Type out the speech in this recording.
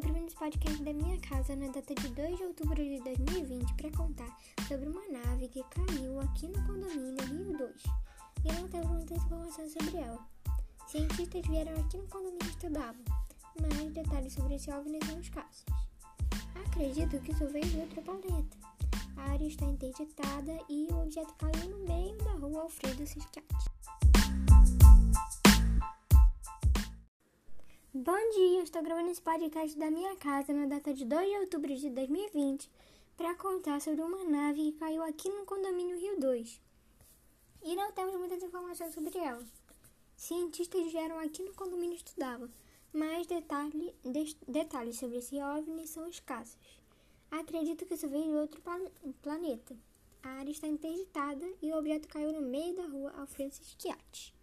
podcast da minha casa na data de 2 de outubro de 2020 para contar sobre uma nave que caiu aqui no condomínio Rio 2 e não temos muitas informações sobre ela. Cientistas vieram aqui no condomínio estudar, mas detalhes sobre esse OVNI são escassos. Acredito que isso veio de outro planeta. A área está interditada e o objeto caiu no meio da rua Alfredo Ciscati. Bom dia, estou gravando esse podcast da minha casa na data de 2 de outubro de 2020 para contar sobre uma nave que caiu aqui no condomínio Rio 2. E não temos muitas informações sobre ela. Cientistas vieram aqui no condomínio estudá-la, mas detalhe, de, detalhes sobre esse OVNI são escassos. Acredito que isso veio de outro planeta. A área está interditada e o objeto caiu no meio da rua Alfredo Schiatti.